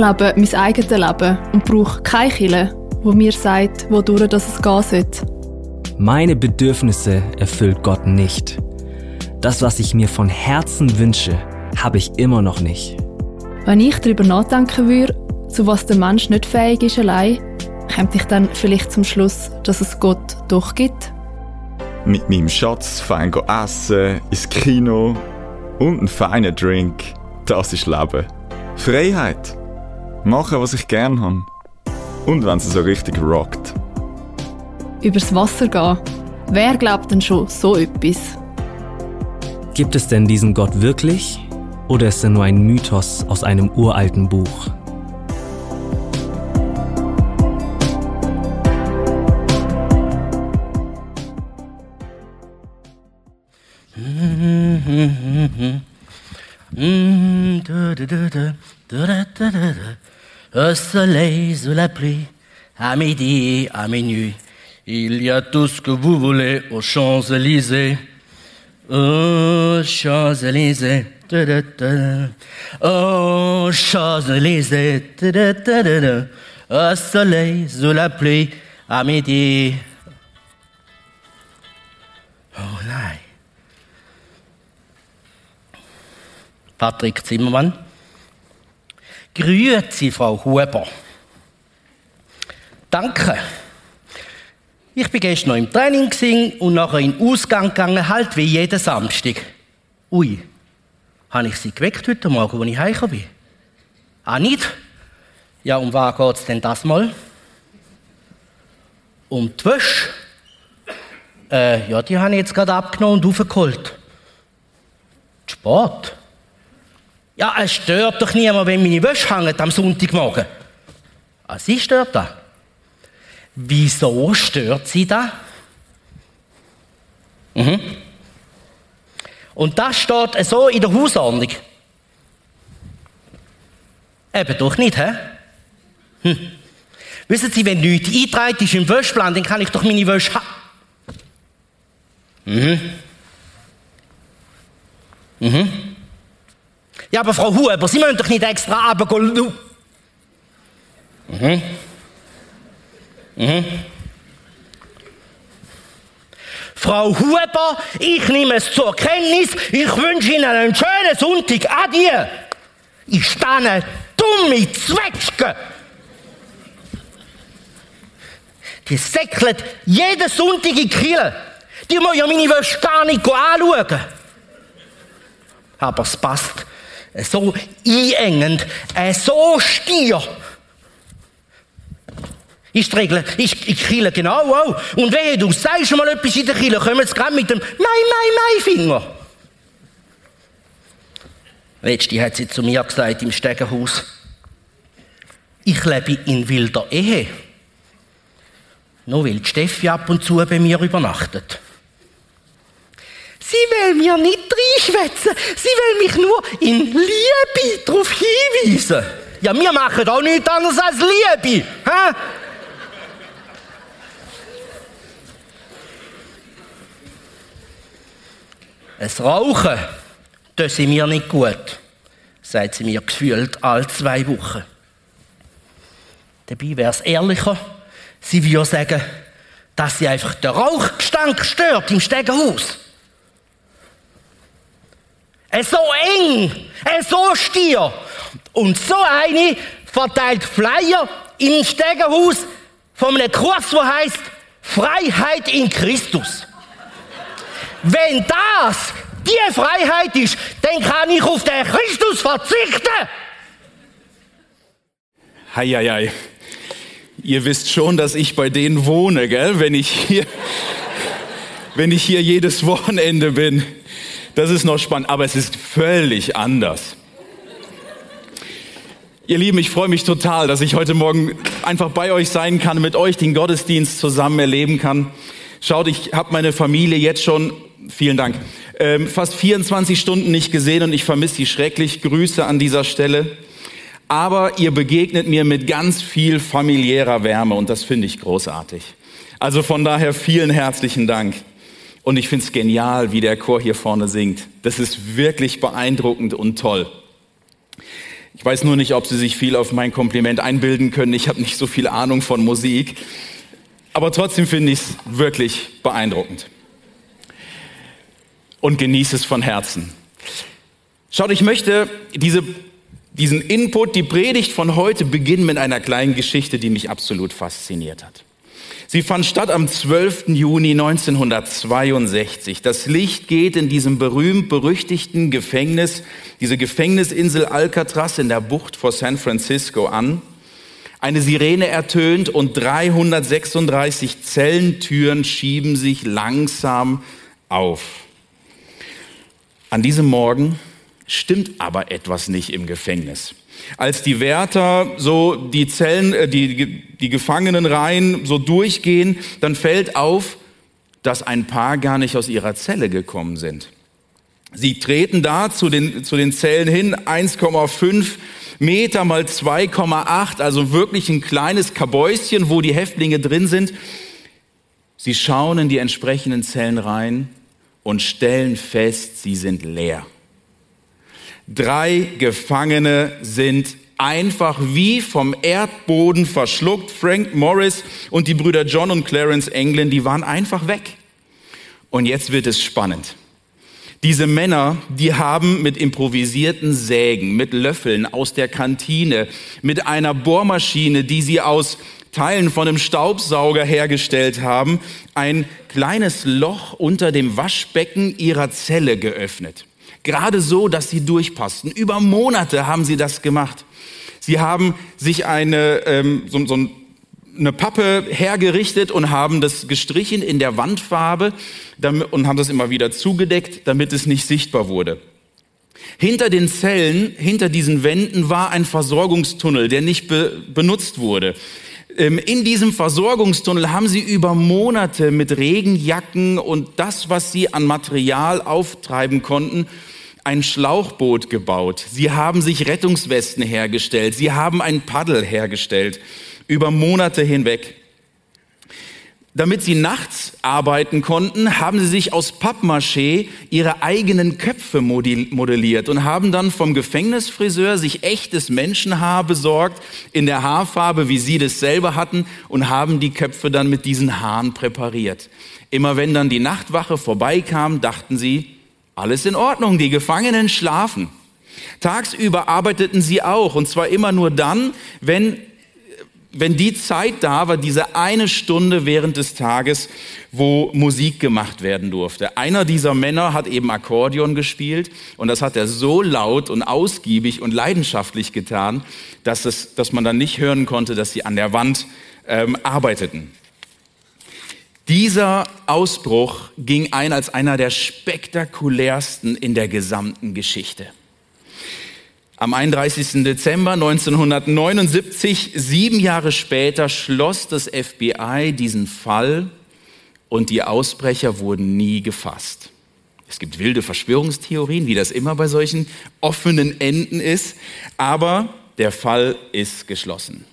lebe mein eigenes Leben und brauche keine Kille, wo mir sagt, wodurch das es gehen sollte. Meine Bedürfnisse erfüllt Gott nicht. Das, was ich mir von Herzen wünsche, habe ich immer noch nicht. Wenn ich darüber nachdenken würde, zu was der Mensch nicht fähig ist allein, kommt ich dann vielleicht zum Schluss, dass es Gott doch gibt? Mit meinem Schatz fein essen, ins Kino und einen feinen Drink. Das ist Leben. Freiheit. Machen, was ich gern habe. Und wenn es so richtig rockt. Übers Wasser gehen. Wer glaubt denn schon so etwas? Gibt es denn diesen Gott wirklich? Oder ist er nur ein Mythos aus einem uralten Buch? Au soleil, sous la pluie, à midi, à minuit, il y a tout ce que vous voulez aux Champs-Élysées. Aux Champs-Élysées, aux Champs-Élysées, au soleil, sous la pluie, à midi. Oh. Patrick Zimmermann. Grüezi, Frau Huber. Danke. Ich bin gestern noch im Training und nachher in den Ausgang gegangen, halt wie jeden Samstag. Ui, habe ich Sie geweckt heute Morgen, als ich heimgekommen bin? Ah, nicht? Ja, um was geht es denn das mal? Um die Wäsche? Äh, ja, die habe ich jetzt gerade abgenommen und aufgeholt. Sport? Ja, es stört doch niemand, wenn meine Wäsche hängt am Sonntagmorgen. Ah, sie stört das. Wieso stört sie da? Mhm. Und das steht so in der Hausordnung. Eben doch nicht, hä? Hm. Wissen Sie, wenn nichts eingetragen ist im Wäschplan, dann kann ich doch meine Wäsche haben. Mhm. Mhm. Ja, aber Frau Huber, Sie müssen doch nicht extra runtergehen. Mhm. Mhm. Frau Huber, ich nehme es zur Kenntnis. Ich wünsche Ihnen einen schönen Sonntag. Adieu. Ich stehe dumme Zwetschge. Die säckelt jeden Sonntag in Kiel. Die muss ja meine Wäsche gar nicht anschauen. Aber es passt so einengend, so stier. Ist die Regel, ist in Kiel genau auch. Und wehe, du sagst mal etwas in der Kiel, kommen sie gerade mit dem Mai, Mai, Mai-Finger. Letzte hat sie zu mir gesagt im Stegenhaus, ich lebe in wilder Ehe. Nur weil Steffi ab und zu bei mir übernachtet. Sie will mir nicht reinschwätzen. Sie will mich nur in Liebe darauf hinweisen. Ja, wir machen auch nichts anderes als Liebe. Hä? Es Rauchen, das ist mir nicht gut, sagt sie mir gefühlt alle zwei Wochen. Dabei wäre es ehrlicher, sie würde sagen, dass sie einfach den Rauchgestank stört im Stegenhaus. So eng, so stier. Und so eine verteilt Flyer im Stegenhaus von einem Kurs, der heißt Freiheit in Christus. Wenn das die Freiheit ist, dann kann ich auf den Christus verzichten. Heieiei. Ihr wisst schon, dass ich bei denen wohne, gell? Wenn ich hier, wenn ich hier jedes Wochenende bin. Das ist noch spannend, aber es ist völlig anders. Ihr Lieben, ich freue mich total, dass ich heute Morgen einfach bei euch sein kann, mit euch den Gottesdienst zusammen erleben kann. Schaut, ich habe meine Familie jetzt schon, vielen Dank, ähm, fast 24 Stunden nicht gesehen und ich vermisse sie schrecklich. Grüße an dieser Stelle. Aber ihr begegnet mir mit ganz viel familiärer Wärme und das finde ich großartig. Also von daher vielen herzlichen Dank. Und ich finde es genial, wie der Chor hier vorne singt. Das ist wirklich beeindruckend und toll. Ich weiß nur nicht, ob Sie sich viel auf mein Kompliment einbilden können. Ich habe nicht so viel Ahnung von Musik. Aber trotzdem finde ich es wirklich beeindruckend. Und genieße es von Herzen. Schaut, ich möchte diese, diesen Input, die Predigt von heute beginnen mit einer kleinen Geschichte, die mich absolut fasziniert hat. Sie fand statt am 12. Juni 1962. Das Licht geht in diesem berühmt-berüchtigten Gefängnis, diese Gefängnisinsel Alcatraz in der Bucht vor San Francisco an. Eine Sirene ertönt und 336 Zellentüren schieben sich langsam auf. An diesem Morgen stimmt aber etwas nicht im Gefängnis. Als die Wärter so die Zellen, äh, die, die Gefangenenreihen so durchgehen, dann fällt auf, dass ein paar gar nicht aus ihrer Zelle gekommen sind. Sie treten da zu den, zu den Zellen hin, 1,5 Meter mal 2,8, also wirklich ein kleines Kabäuschen, wo die Häftlinge drin sind. Sie schauen in die entsprechenden Zellen rein und stellen fest, sie sind leer. Drei Gefangene sind einfach wie vom Erdboden verschluckt. Frank Morris und die Brüder John und Clarence England, die waren einfach weg. Und jetzt wird es spannend. Diese Männer, die haben mit improvisierten Sägen, mit Löffeln aus der Kantine, mit einer Bohrmaschine, die sie aus Teilen von einem Staubsauger hergestellt haben, ein kleines Loch unter dem Waschbecken ihrer Zelle geöffnet. Gerade so, dass sie durchpassten. Über Monate haben sie das gemacht. Sie haben sich eine, ähm, so, so eine Pappe hergerichtet und haben das gestrichen in der Wandfarbe damit, und haben das immer wieder zugedeckt, damit es nicht sichtbar wurde. Hinter den Zellen, hinter diesen Wänden war ein Versorgungstunnel, der nicht be benutzt wurde. Ähm, in diesem Versorgungstunnel haben sie über Monate mit Regenjacken und das, was sie an Material auftreiben konnten, ein Schlauchboot gebaut. Sie haben sich Rettungswesten hergestellt. Sie haben ein Paddel hergestellt. Über Monate hinweg. Damit sie nachts arbeiten konnten, haben sie sich aus Pappmaché ihre eigenen Köpfe modelliert und haben dann vom Gefängnisfriseur sich echtes Menschenhaar besorgt in der Haarfarbe, wie sie das selber hatten, und haben die Köpfe dann mit diesen Haaren präpariert. Immer wenn dann die Nachtwache vorbeikam, dachten sie, alles in Ordnung, die Gefangenen schlafen. Tagsüber arbeiteten sie auch, und zwar immer nur dann, wenn, wenn die Zeit da war, diese eine Stunde während des Tages, wo Musik gemacht werden durfte. Einer dieser Männer hat eben Akkordeon gespielt und das hat er so laut und ausgiebig und leidenschaftlich getan, dass, es, dass man dann nicht hören konnte, dass sie an der Wand ähm, arbeiteten. Dieser Ausbruch ging ein als einer der spektakulärsten in der gesamten Geschichte. Am 31. Dezember 1979, sieben Jahre später, schloss das FBI diesen Fall und die Ausbrecher wurden nie gefasst. Es gibt wilde Verschwörungstheorien, wie das immer bei solchen offenen Enden ist, aber der Fall ist geschlossen.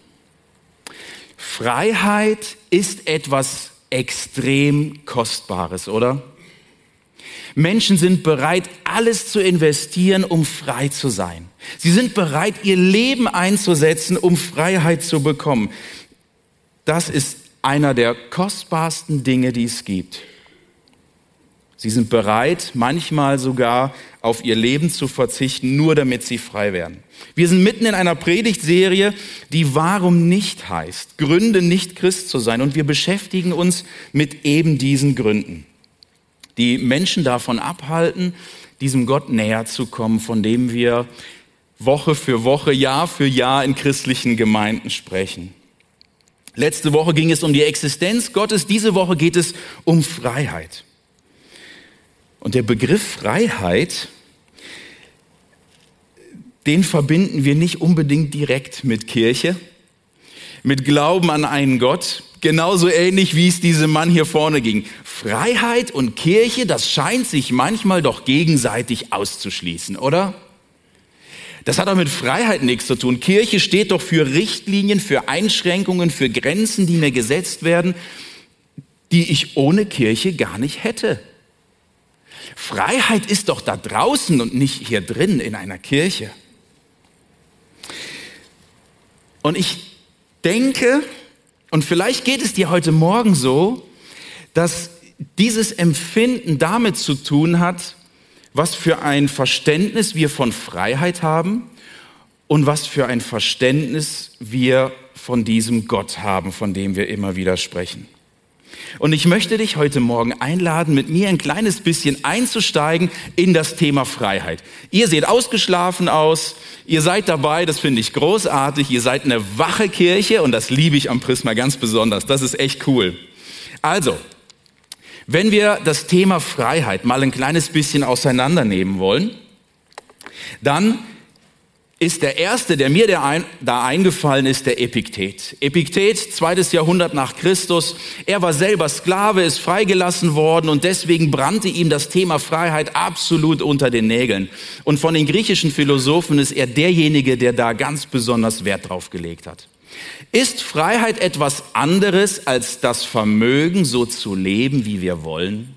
Freiheit ist etwas extrem Kostbares, oder? Menschen sind bereit, alles zu investieren, um frei zu sein. Sie sind bereit, ihr Leben einzusetzen, um Freiheit zu bekommen. Das ist einer der kostbarsten Dinge, die es gibt. Sie sind bereit, manchmal sogar auf ihr Leben zu verzichten, nur damit sie frei werden. Wir sind mitten in einer Predigtserie, die Warum nicht heißt, Gründe nicht Christ zu sein. Und wir beschäftigen uns mit eben diesen Gründen, die Menschen davon abhalten, diesem Gott näher zu kommen, von dem wir Woche für Woche, Jahr für Jahr in christlichen Gemeinden sprechen. Letzte Woche ging es um die Existenz Gottes, diese Woche geht es um Freiheit. Und der Begriff Freiheit, den verbinden wir nicht unbedingt direkt mit Kirche, mit Glauben an einen Gott, genauso ähnlich wie es diesem Mann hier vorne ging. Freiheit und Kirche, das scheint sich manchmal doch gegenseitig auszuschließen, oder? Das hat doch mit Freiheit nichts zu tun. Kirche steht doch für Richtlinien, für Einschränkungen, für Grenzen, die mir gesetzt werden, die ich ohne Kirche gar nicht hätte. Freiheit ist doch da draußen und nicht hier drin in einer Kirche. Und ich denke, und vielleicht geht es dir heute Morgen so, dass dieses Empfinden damit zu tun hat, was für ein Verständnis wir von Freiheit haben und was für ein Verständnis wir von diesem Gott haben, von dem wir immer wieder sprechen. Und ich möchte dich heute Morgen einladen, mit mir ein kleines bisschen einzusteigen in das Thema Freiheit. Ihr seht ausgeschlafen aus, ihr seid dabei, das finde ich großartig, ihr seid eine wache Kirche und das liebe ich am Prisma ganz besonders, das ist echt cool. Also, wenn wir das Thema Freiheit mal ein kleines bisschen auseinandernehmen wollen, dann ist der erste, der mir da eingefallen ist, der Epiktet. Epiktet, zweites Jahrhundert nach Christus. Er war selber Sklave, ist freigelassen worden und deswegen brannte ihm das Thema Freiheit absolut unter den Nägeln. Und von den griechischen Philosophen ist er derjenige, der da ganz besonders Wert drauf gelegt hat. Ist Freiheit etwas anderes als das Vermögen, so zu leben, wie wir wollen?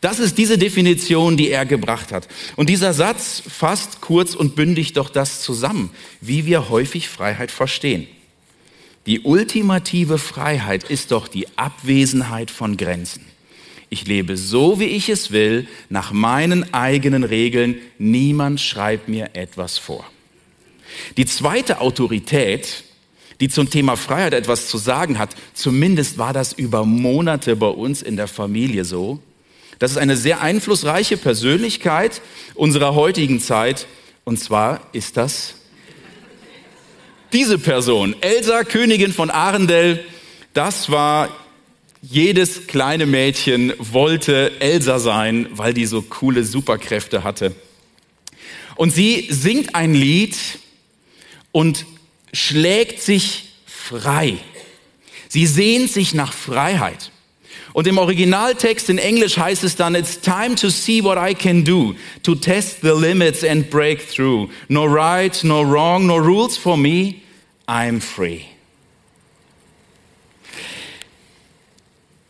Das ist diese Definition, die er gebracht hat. Und dieser Satz fasst kurz und bündig doch das zusammen, wie wir häufig Freiheit verstehen. Die ultimative Freiheit ist doch die Abwesenheit von Grenzen. Ich lebe so, wie ich es will, nach meinen eigenen Regeln. Niemand schreibt mir etwas vor. Die zweite Autorität, die zum Thema Freiheit etwas zu sagen hat, zumindest war das über Monate bei uns in der Familie so, das ist eine sehr einflussreiche Persönlichkeit unserer heutigen Zeit. Und zwar ist das diese Person, Elsa, Königin von Arendelle. Das war jedes kleine Mädchen wollte Elsa sein, weil die so coole Superkräfte hatte. Und sie singt ein Lied und schlägt sich frei. Sie sehnt sich nach Freiheit. Und im Originaltext in Englisch heißt es dann, it's time to see what I can do, to test the limits and break through. No right, no wrong, no rules for me, I'm free.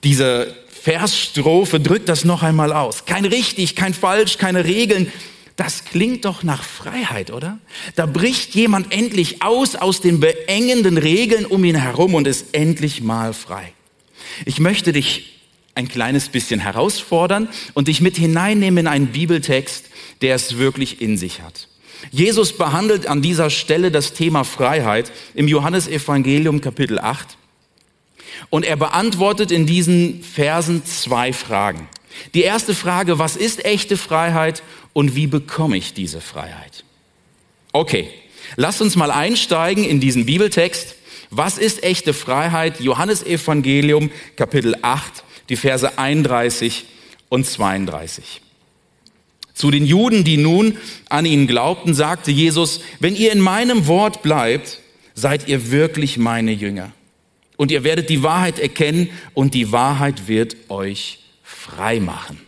Diese Versstrophe drückt das noch einmal aus. Kein richtig, kein falsch, keine Regeln. Das klingt doch nach Freiheit, oder? Da bricht jemand endlich aus aus den beengenden Regeln um ihn herum und ist endlich mal frei. Ich möchte dich ein kleines bisschen herausfordern und dich mit hineinnehmen in einen Bibeltext, der es wirklich in sich hat. Jesus behandelt an dieser Stelle das Thema Freiheit im Johannesevangelium Kapitel 8 und er beantwortet in diesen Versen zwei Fragen. Die erste Frage, was ist echte Freiheit und wie bekomme ich diese Freiheit? Okay, lasst uns mal einsteigen in diesen Bibeltext was ist echte Freiheit? Johannes Evangelium Kapitel 8, die Verse 31 und 32. Zu den Juden, die nun an ihn glaubten, sagte Jesus, wenn ihr in meinem Wort bleibt, seid ihr wirklich meine Jünger. Und ihr werdet die Wahrheit erkennen und die Wahrheit wird euch frei machen.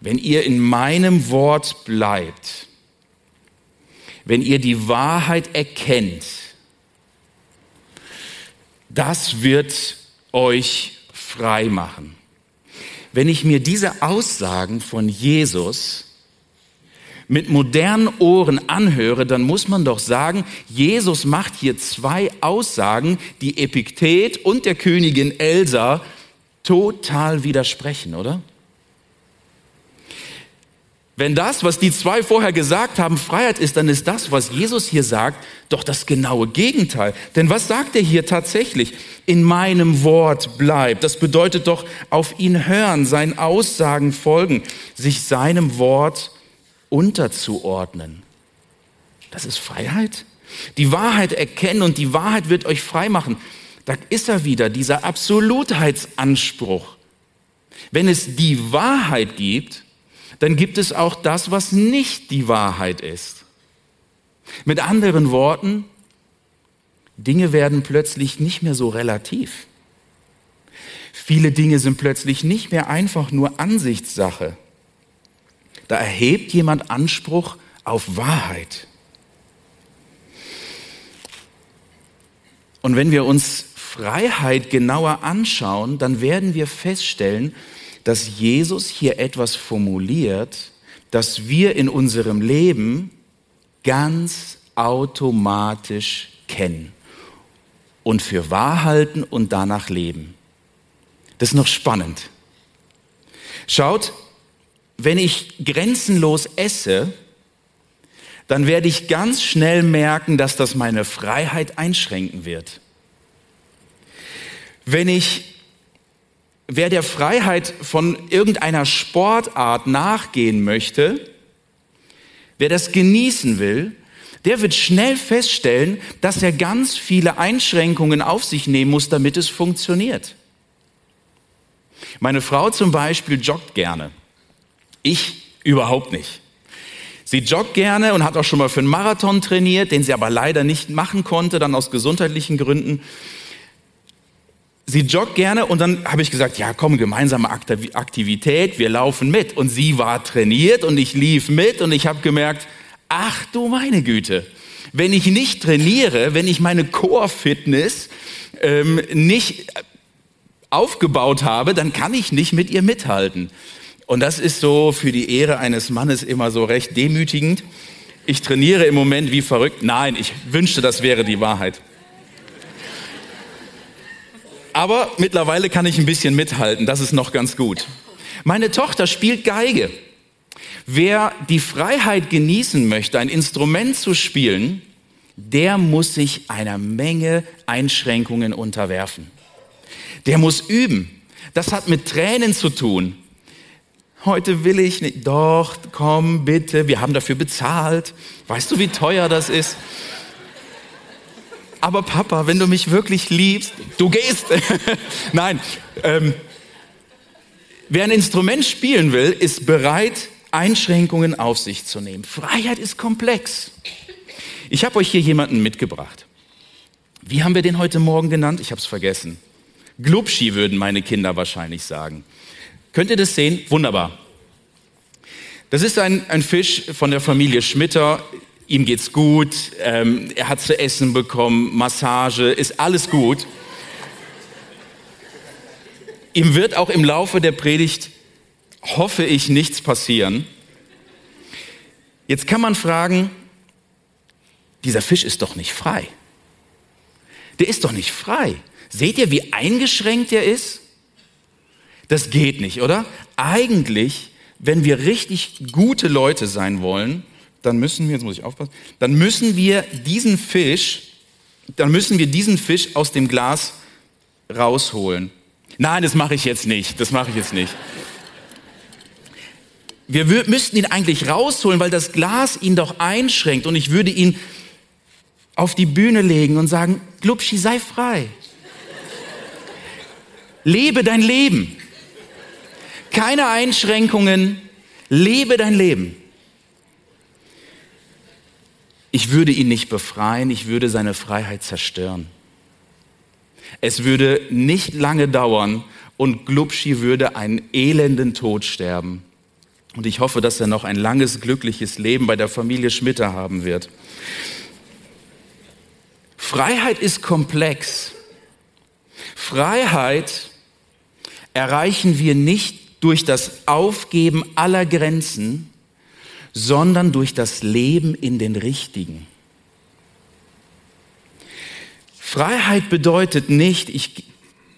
Wenn ihr in meinem Wort bleibt, wenn ihr die Wahrheit erkennt, das wird euch frei machen. Wenn ich mir diese Aussagen von Jesus mit modernen Ohren anhöre, dann muss man doch sagen, Jesus macht hier zwei Aussagen, die Epiktet und der Königin Elsa total widersprechen, oder? Wenn das, was die zwei vorher gesagt haben, Freiheit ist, dann ist das, was Jesus hier sagt, doch das genaue Gegenteil. Denn was sagt er hier tatsächlich? In meinem Wort bleibt. Das bedeutet doch auf ihn hören, seinen Aussagen folgen, sich seinem Wort unterzuordnen. Das ist Freiheit. Die Wahrheit erkennen und die Wahrheit wird euch frei machen. Da ist er wieder, dieser Absolutheitsanspruch. Wenn es die Wahrheit gibt, dann gibt es auch das, was nicht die Wahrheit ist. Mit anderen Worten, Dinge werden plötzlich nicht mehr so relativ. Viele Dinge sind plötzlich nicht mehr einfach nur Ansichtssache. Da erhebt jemand Anspruch auf Wahrheit. Und wenn wir uns Freiheit genauer anschauen, dann werden wir feststellen, dass Jesus hier etwas formuliert, das wir in unserem Leben ganz automatisch kennen und für wahr halten und danach leben. Das ist noch spannend. Schaut, wenn ich grenzenlos esse, dann werde ich ganz schnell merken, dass das meine Freiheit einschränken wird. Wenn ich, wer der Freiheit von irgendeiner Sportart nachgehen möchte, wer das genießen will, der wird schnell feststellen, dass er ganz viele Einschränkungen auf sich nehmen muss, damit es funktioniert. Meine Frau zum Beispiel joggt gerne. Ich überhaupt nicht. Sie joggt gerne und hat auch schon mal für einen Marathon trainiert, den sie aber leider nicht machen konnte, dann aus gesundheitlichen Gründen. Sie joggt gerne und dann habe ich gesagt, ja komm, gemeinsame Aktivität, wir laufen mit. Und sie war trainiert und ich lief mit und ich habe gemerkt, ach du meine Güte, wenn ich nicht trainiere, wenn ich meine Core-Fitness ähm, nicht aufgebaut habe, dann kann ich nicht mit ihr mithalten. Und das ist so für die Ehre eines Mannes immer so recht demütigend. Ich trainiere im Moment wie verrückt. Nein, ich wünschte, das wäre die Wahrheit. Aber mittlerweile kann ich ein bisschen mithalten, das ist noch ganz gut. Meine Tochter spielt Geige. Wer die Freiheit genießen möchte, ein Instrument zu spielen, der muss sich einer Menge Einschränkungen unterwerfen. Der muss üben. Das hat mit Tränen zu tun. Heute will ich nicht. Doch, komm bitte, wir haben dafür bezahlt. Weißt du, wie teuer das ist? Aber Papa, wenn du mich wirklich liebst, du gehst. Nein, ähm, wer ein Instrument spielen will, ist bereit, Einschränkungen auf sich zu nehmen. Freiheit ist komplex. Ich habe euch hier jemanden mitgebracht. Wie haben wir den heute Morgen genannt? Ich habe es vergessen. Glubschi würden meine Kinder wahrscheinlich sagen. Könnt ihr das sehen? Wunderbar. Das ist ein, ein Fisch von der Familie Schmitter. Ihm geht's gut, ähm, er hat zu essen bekommen, Massage, ist alles gut. Ihm wird auch im Laufe der Predigt, hoffe ich, nichts passieren. Jetzt kann man fragen, dieser Fisch ist doch nicht frei. Der ist doch nicht frei. Seht ihr, wie eingeschränkt er ist? Das geht nicht, oder? Eigentlich, wenn wir richtig gute Leute sein wollen, dann müssen wir, jetzt muss ich aufpassen, dann müssen wir diesen Fisch, dann müssen wir diesen Fisch aus dem Glas rausholen. Nein, das mache ich jetzt nicht, das mache ich jetzt nicht. Wir müssten ihn eigentlich rausholen, weil das Glas ihn doch einschränkt und ich würde ihn auf die Bühne legen und sagen, Glubschi, sei frei. Lebe dein Leben. Keine Einschränkungen. Lebe dein Leben. Ich würde ihn nicht befreien, ich würde seine Freiheit zerstören. Es würde nicht lange dauern und Glubschi würde einen elenden Tod sterben. Und ich hoffe, dass er noch ein langes, glückliches Leben bei der Familie Schmitter haben wird. Freiheit ist komplex. Freiheit erreichen wir nicht durch das Aufgeben aller Grenzen, sondern durch das Leben in den Richtigen. Freiheit bedeutet nicht, ich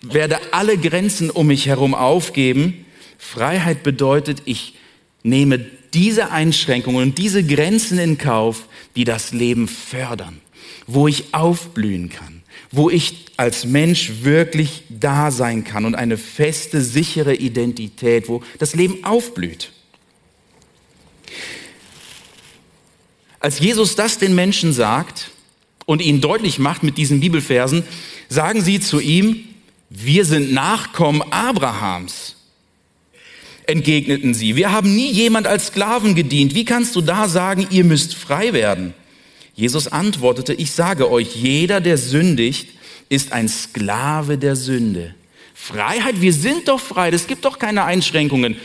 werde alle Grenzen um mich herum aufgeben. Freiheit bedeutet, ich nehme diese Einschränkungen und diese Grenzen in Kauf, die das Leben fördern, wo ich aufblühen kann, wo ich als Mensch wirklich da sein kann und eine feste, sichere Identität, wo das Leben aufblüht. Als Jesus das den Menschen sagt und ihnen deutlich macht mit diesen Bibelversen, sagen sie zu ihm, wir sind Nachkommen Abrahams. Entgegneten sie, wir haben nie jemand als Sklaven gedient. Wie kannst du da sagen, ihr müsst frei werden? Jesus antwortete, ich sage euch, jeder, der sündigt, ist ein Sklave der Sünde. Freiheit, wir sind doch frei, es gibt doch keine Einschränkungen.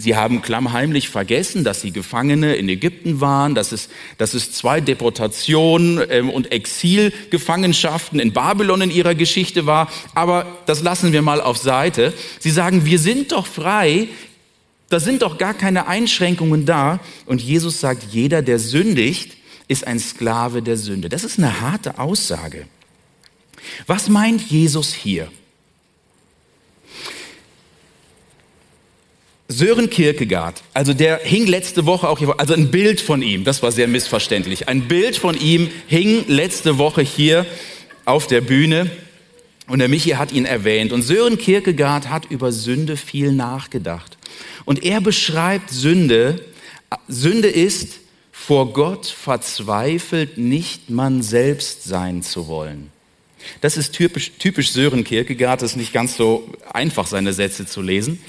Sie haben klammheimlich vergessen, dass sie Gefangene in Ägypten waren, dass es, dass es zwei Deportationen ähm, und Exilgefangenschaften in Babylon in ihrer Geschichte war. Aber das lassen wir mal auf Seite. Sie sagen, wir sind doch frei, da sind doch gar keine Einschränkungen da. Und Jesus sagt, jeder, der sündigt, ist ein Sklave der Sünde. Das ist eine harte Aussage. Was meint Jesus hier? Sören Kierkegaard, also der hing letzte Woche auch hier, also ein Bild von ihm, das war sehr missverständlich. Ein Bild von ihm hing letzte Woche hier auf der Bühne und der Michi hat ihn erwähnt. Und Sören Kierkegaard hat über Sünde viel nachgedacht. Und er beschreibt Sünde, Sünde ist, vor Gott verzweifelt nicht man selbst sein zu wollen. Das ist typisch, typisch Sören Kierkegaard, das ist nicht ganz so einfach, seine Sätze zu lesen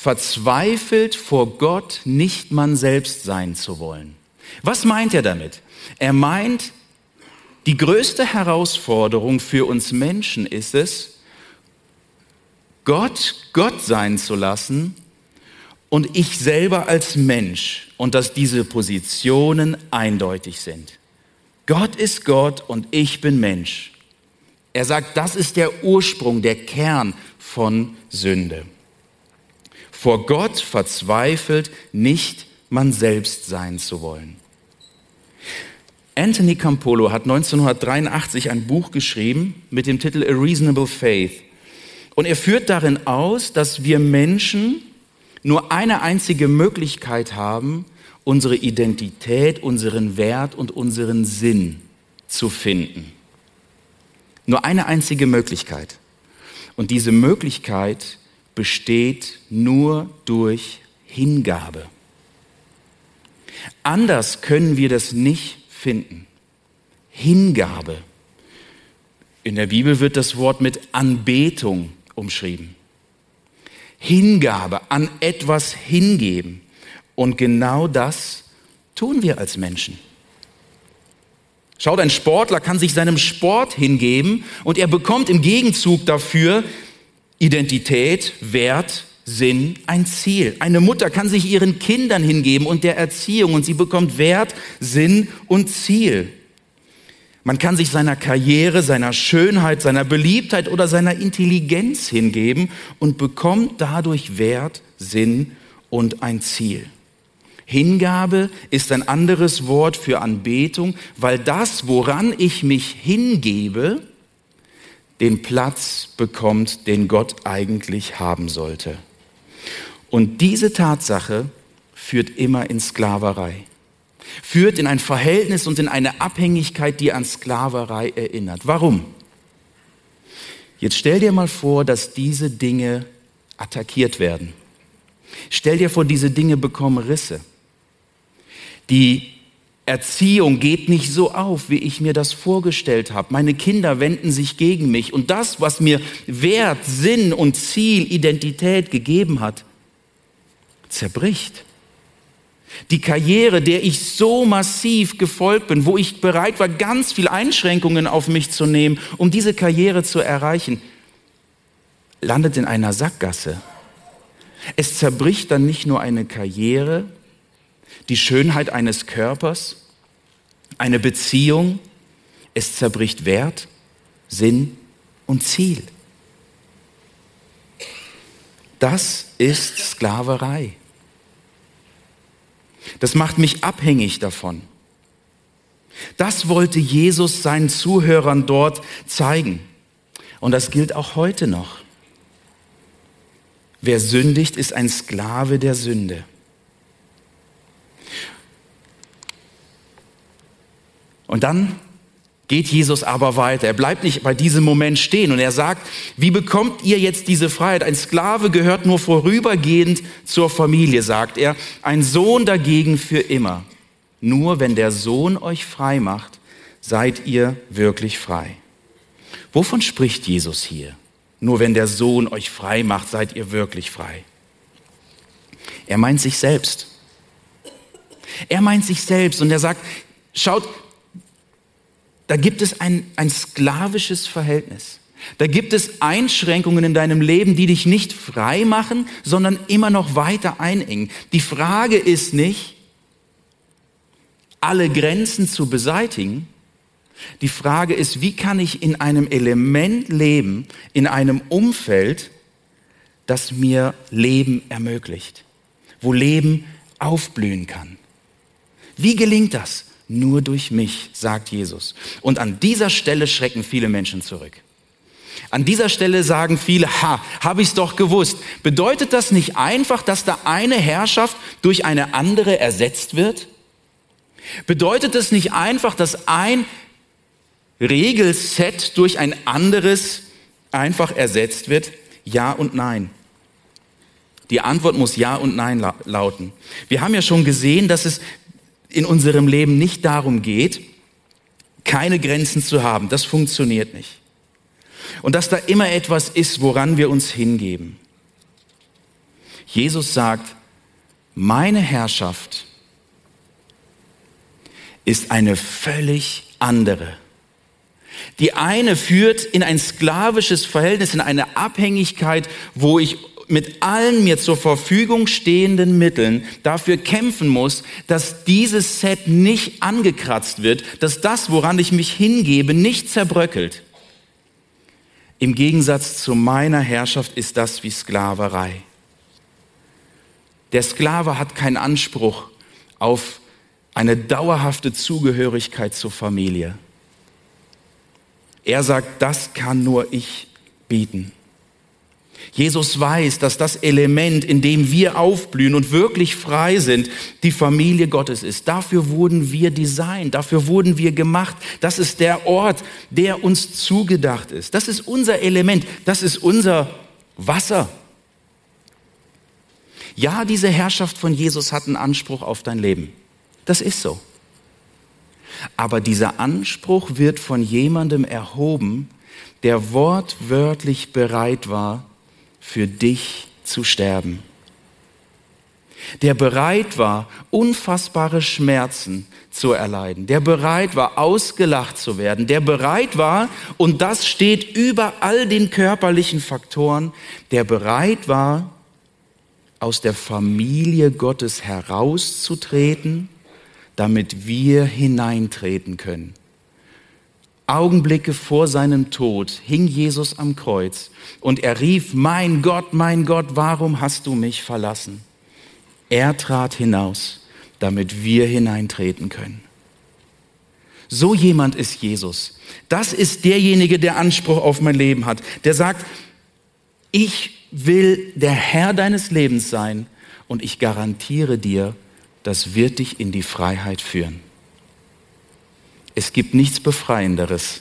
verzweifelt vor Gott nicht man selbst sein zu wollen. Was meint er damit? Er meint, die größte Herausforderung für uns Menschen ist es, Gott Gott sein zu lassen und ich selber als Mensch und dass diese Positionen eindeutig sind. Gott ist Gott und ich bin Mensch. Er sagt, das ist der Ursprung, der Kern von Sünde vor Gott verzweifelt, nicht man selbst sein zu wollen. Anthony Campolo hat 1983 ein Buch geschrieben mit dem Titel A Reasonable Faith. Und er führt darin aus, dass wir Menschen nur eine einzige Möglichkeit haben, unsere Identität, unseren Wert und unseren Sinn zu finden. Nur eine einzige Möglichkeit. Und diese Möglichkeit besteht nur durch Hingabe. Anders können wir das nicht finden. Hingabe. In der Bibel wird das Wort mit Anbetung umschrieben. Hingabe, an etwas hingeben. Und genau das tun wir als Menschen. Schaut, ein Sportler kann sich seinem Sport hingeben und er bekommt im Gegenzug dafür Identität, Wert, Sinn, ein Ziel. Eine Mutter kann sich ihren Kindern hingeben und der Erziehung und sie bekommt Wert, Sinn und Ziel. Man kann sich seiner Karriere, seiner Schönheit, seiner Beliebtheit oder seiner Intelligenz hingeben und bekommt dadurch Wert, Sinn und ein Ziel. Hingabe ist ein anderes Wort für Anbetung, weil das, woran ich mich hingebe, den Platz bekommt, den Gott eigentlich haben sollte. Und diese Tatsache führt immer in Sklaverei, führt in ein Verhältnis und in eine Abhängigkeit, die an Sklaverei erinnert. Warum? Jetzt stell dir mal vor, dass diese Dinge attackiert werden. Stell dir vor, diese Dinge bekommen Risse. Die Erziehung geht nicht so auf, wie ich mir das vorgestellt habe. Meine Kinder wenden sich gegen mich und das, was mir Wert, Sinn und Ziel, Identität gegeben hat, zerbricht. Die Karriere, der ich so massiv gefolgt bin, wo ich bereit war, ganz viel Einschränkungen auf mich zu nehmen, um diese Karriere zu erreichen, landet in einer Sackgasse. Es zerbricht dann nicht nur eine Karriere, die Schönheit eines Körpers, eine Beziehung, es zerbricht Wert, Sinn und Ziel. Das ist Sklaverei. Das macht mich abhängig davon. Das wollte Jesus seinen Zuhörern dort zeigen. Und das gilt auch heute noch. Wer sündigt, ist ein Sklave der Sünde. Und dann geht Jesus aber weiter. Er bleibt nicht bei diesem Moment stehen und er sagt, wie bekommt ihr jetzt diese Freiheit? Ein Sklave gehört nur vorübergehend zur Familie, sagt er. Ein Sohn dagegen für immer. Nur wenn der Sohn euch frei macht, seid ihr wirklich frei. Wovon spricht Jesus hier? Nur wenn der Sohn euch frei macht, seid ihr wirklich frei. Er meint sich selbst. Er meint sich selbst und er sagt, schaut, da gibt es ein, ein sklavisches Verhältnis. Da gibt es Einschränkungen in deinem Leben, die dich nicht frei machen, sondern immer noch weiter einengen. Die Frage ist nicht, alle Grenzen zu beseitigen. Die Frage ist, wie kann ich in einem Element leben, in einem Umfeld, das mir Leben ermöglicht, wo Leben aufblühen kann. Wie gelingt das? Nur durch mich, sagt Jesus. Und an dieser Stelle schrecken viele Menschen zurück. An dieser Stelle sagen viele, ha, habe ich's doch gewusst. Bedeutet das nicht einfach, dass da eine Herrschaft durch eine andere ersetzt wird? Bedeutet das nicht einfach, dass ein Regelset durch ein anderes einfach ersetzt wird? Ja und nein. Die Antwort muss Ja und Nein lauten. Wir haben ja schon gesehen, dass es in unserem Leben nicht darum geht, keine Grenzen zu haben. Das funktioniert nicht. Und dass da immer etwas ist, woran wir uns hingeben. Jesus sagt, meine Herrschaft ist eine völlig andere. Die eine führt in ein sklavisches Verhältnis, in eine Abhängigkeit, wo ich mit allen mir zur Verfügung stehenden Mitteln dafür kämpfen muss, dass dieses Set nicht angekratzt wird, dass das, woran ich mich hingebe, nicht zerbröckelt. Im Gegensatz zu meiner Herrschaft ist das wie Sklaverei. Der Sklave hat keinen Anspruch auf eine dauerhafte Zugehörigkeit zur Familie. Er sagt, das kann nur ich bieten. Jesus weiß, dass das Element, in dem wir aufblühen und wirklich frei sind, die Familie Gottes ist. Dafür wurden wir designt, dafür wurden wir gemacht. Das ist der Ort, der uns zugedacht ist. Das ist unser Element, das ist unser Wasser. Ja, diese Herrschaft von Jesus hat einen Anspruch auf dein Leben. Das ist so. Aber dieser Anspruch wird von jemandem erhoben, der wortwörtlich bereit war, für dich zu sterben. Der bereit war, unfassbare Schmerzen zu erleiden, der bereit war, ausgelacht zu werden, der bereit war, und das steht über all den körperlichen Faktoren, der bereit war, aus der Familie Gottes herauszutreten, damit wir hineintreten können. Augenblicke vor seinem Tod hing Jesus am Kreuz und er rief, mein Gott, mein Gott, warum hast du mich verlassen? Er trat hinaus, damit wir hineintreten können. So jemand ist Jesus. Das ist derjenige, der Anspruch auf mein Leben hat, der sagt, ich will der Herr deines Lebens sein und ich garantiere dir, das wird dich in die Freiheit führen. Es gibt nichts Befreienderes,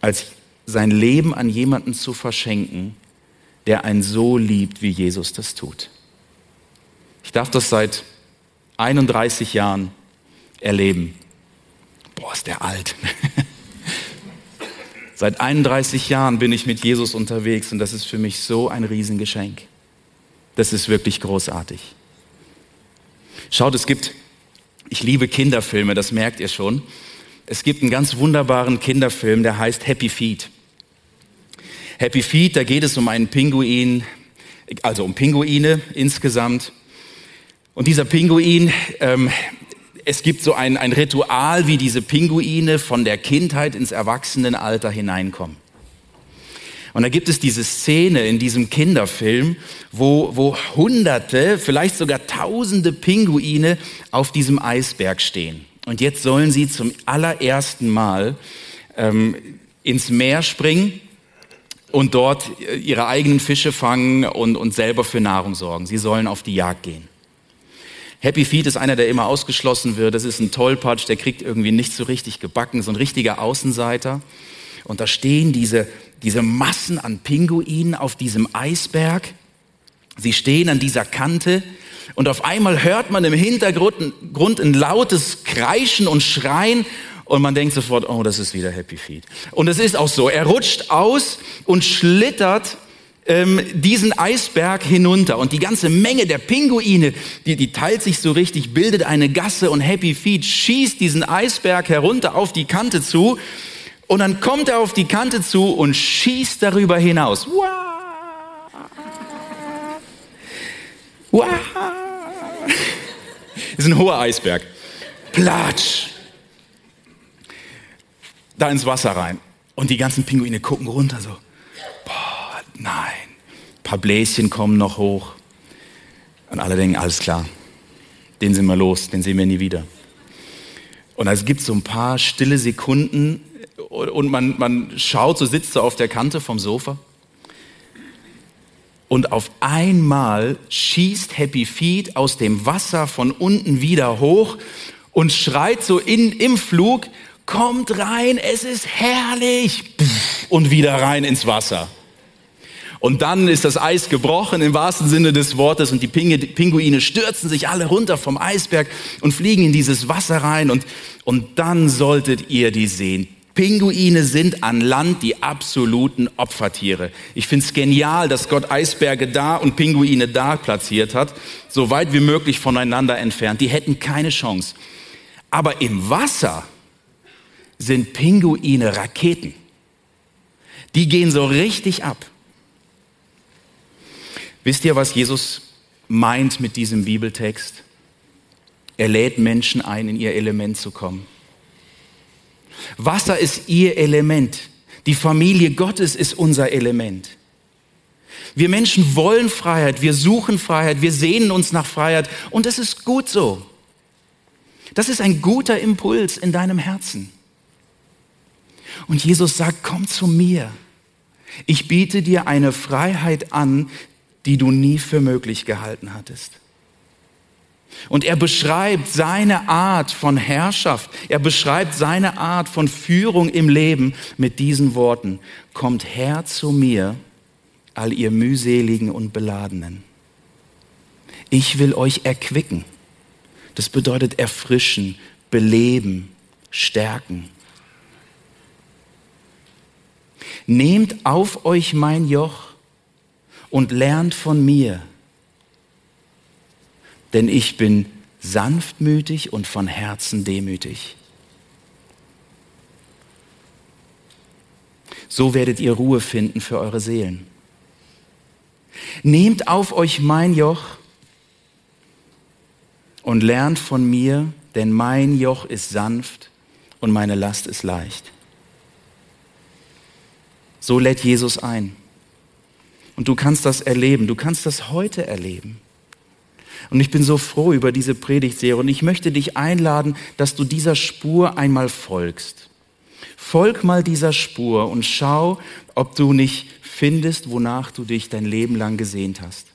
als sein Leben an jemanden zu verschenken, der einen so liebt, wie Jesus das tut. Ich darf das seit 31 Jahren erleben. Boah, ist der alt. seit 31 Jahren bin ich mit Jesus unterwegs und das ist für mich so ein Riesengeschenk. Das ist wirklich großartig. Schaut, es gibt, ich liebe Kinderfilme, das merkt ihr schon. Es gibt einen ganz wunderbaren Kinderfilm, der heißt Happy Feet. Happy Feet, da geht es um einen Pinguin, also um Pinguine insgesamt. Und dieser Pinguin, ähm, es gibt so ein, ein Ritual, wie diese Pinguine von der Kindheit ins Erwachsenenalter hineinkommen. Und da gibt es diese Szene in diesem Kinderfilm, wo, wo Hunderte, vielleicht sogar Tausende Pinguine auf diesem Eisberg stehen. Und jetzt sollen sie zum allerersten Mal ähm, ins Meer springen und dort äh, ihre eigenen Fische fangen und, und selber für Nahrung sorgen. Sie sollen auf die Jagd gehen. Happy Feet ist einer, der immer ausgeschlossen wird. Das ist ein Tollpatsch, der kriegt irgendwie nicht so richtig gebacken, so ein richtiger Außenseiter. Und da stehen diese, diese Massen an Pinguinen auf diesem Eisberg. Sie stehen an dieser Kante und auf einmal hört man im Hintergrund ein lautes Kreischen und Schreien und man denkt sofort, oh, das ist wieder Happy Feet. Und es ist auch so. Er rutscht aus und schlittert ähm, diesen Eisberg hinunter. Und die ganze Menge der Pinguine, die, die teilt sich so richtig, bildet eine Gasse und Happy Feet schießt diesen Eisberg herunter auf die Kante zu. Und dann kommt er auf die Kante zu und schießt darüber hinaus. Wow! Wow! ist ein hoher Eisberg. Platsch! Da ins Wasser rein. Und die ganzen Pinguine gucken runter so. Boah, nein. Ein paar Bläschen kommen noch hoch. Und alle denken, alles klar. Den sind wir los, den sehen wir nie wieder. Und es gibt so ein paar stille Sekunden und man, man schaut, so sitzt so auf der Kante vom Sofa. Und auf einmal schießt Happy Feet aus dem Wasser von unten wieder hoch und schreit so in, im Flug, kommt rein, es ist herrlich. Und wieder rein ins Wasser. Und dann ist das Eis gebrochen im wahrsten Sinne des Wortes und die Pinguine stürzen sich alle runter vom Eisberg und fliegen in dieses Wasser rein und, und dann solltet ihr die sehen. Pinguine sind an Land die absoluten Opfertiere. Ich finde es genial, dass Gott Eisberge da und Pinguine da platziert hat, so weit wie möglich voneinander entfernt. Die hätten keine Chance. Aber im Wasser sind Pinguine Raketen. Die gehen so richtig ab. Wisst ihr, was Jesus meint mit diesem Bibeltext? Er lädt Menschen ein, in ihr Element zu kommen. Wasser ist ihr Element. Die Familie Gottes ist unser Element. Wir Menschen wollen Freiheit, wir suchen Freiheit, wir sehnen uns nach Freiheit und es ist gut so. Das ist ein guter Impuls in deinem Herzen. Und Jesus sagt, komm zu mir. Ich biete dir eine Freiheit an, die du nie für möglich gehalten hattest. Und er beschreibt seine Art von Herrschaft, er beschreibt seine Art von Führung im Leben mit diesen Worten. Kommt her zu mir, all ihr mühseligen und beladenen. Ich will euch erquicken. Das bedeutet erfrischen, beleben, stärken. Nehmt auf euch mein Joch und lernt von mir, denn ich bin sanftmütig und von Herzen demütig. So werdet ihr Ruhe finden für eure Seelen. Nehmt auf euch mein Joch und lernt von mir, denn mein Joch ist sanft und meine Last ist leicht. So lädt Jesus ein. Und du kannst das erleben, du kannst das heute erleben. Und ich bin so froh über diese Predigtserie und ich möchte dich einladen, dass du dieser Spur einmal folgst. Folg mal dieser Spur und schau, ob du nicht findest, wonach du dich dein Leben lang gesehnt hast.